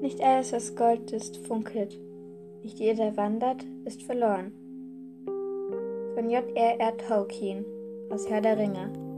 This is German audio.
Nicht alles, was Gold ist, funkelt. Nicht jeder wandert, ist verloren. Von J.R.R. Tolkien aus Herr der Ringe.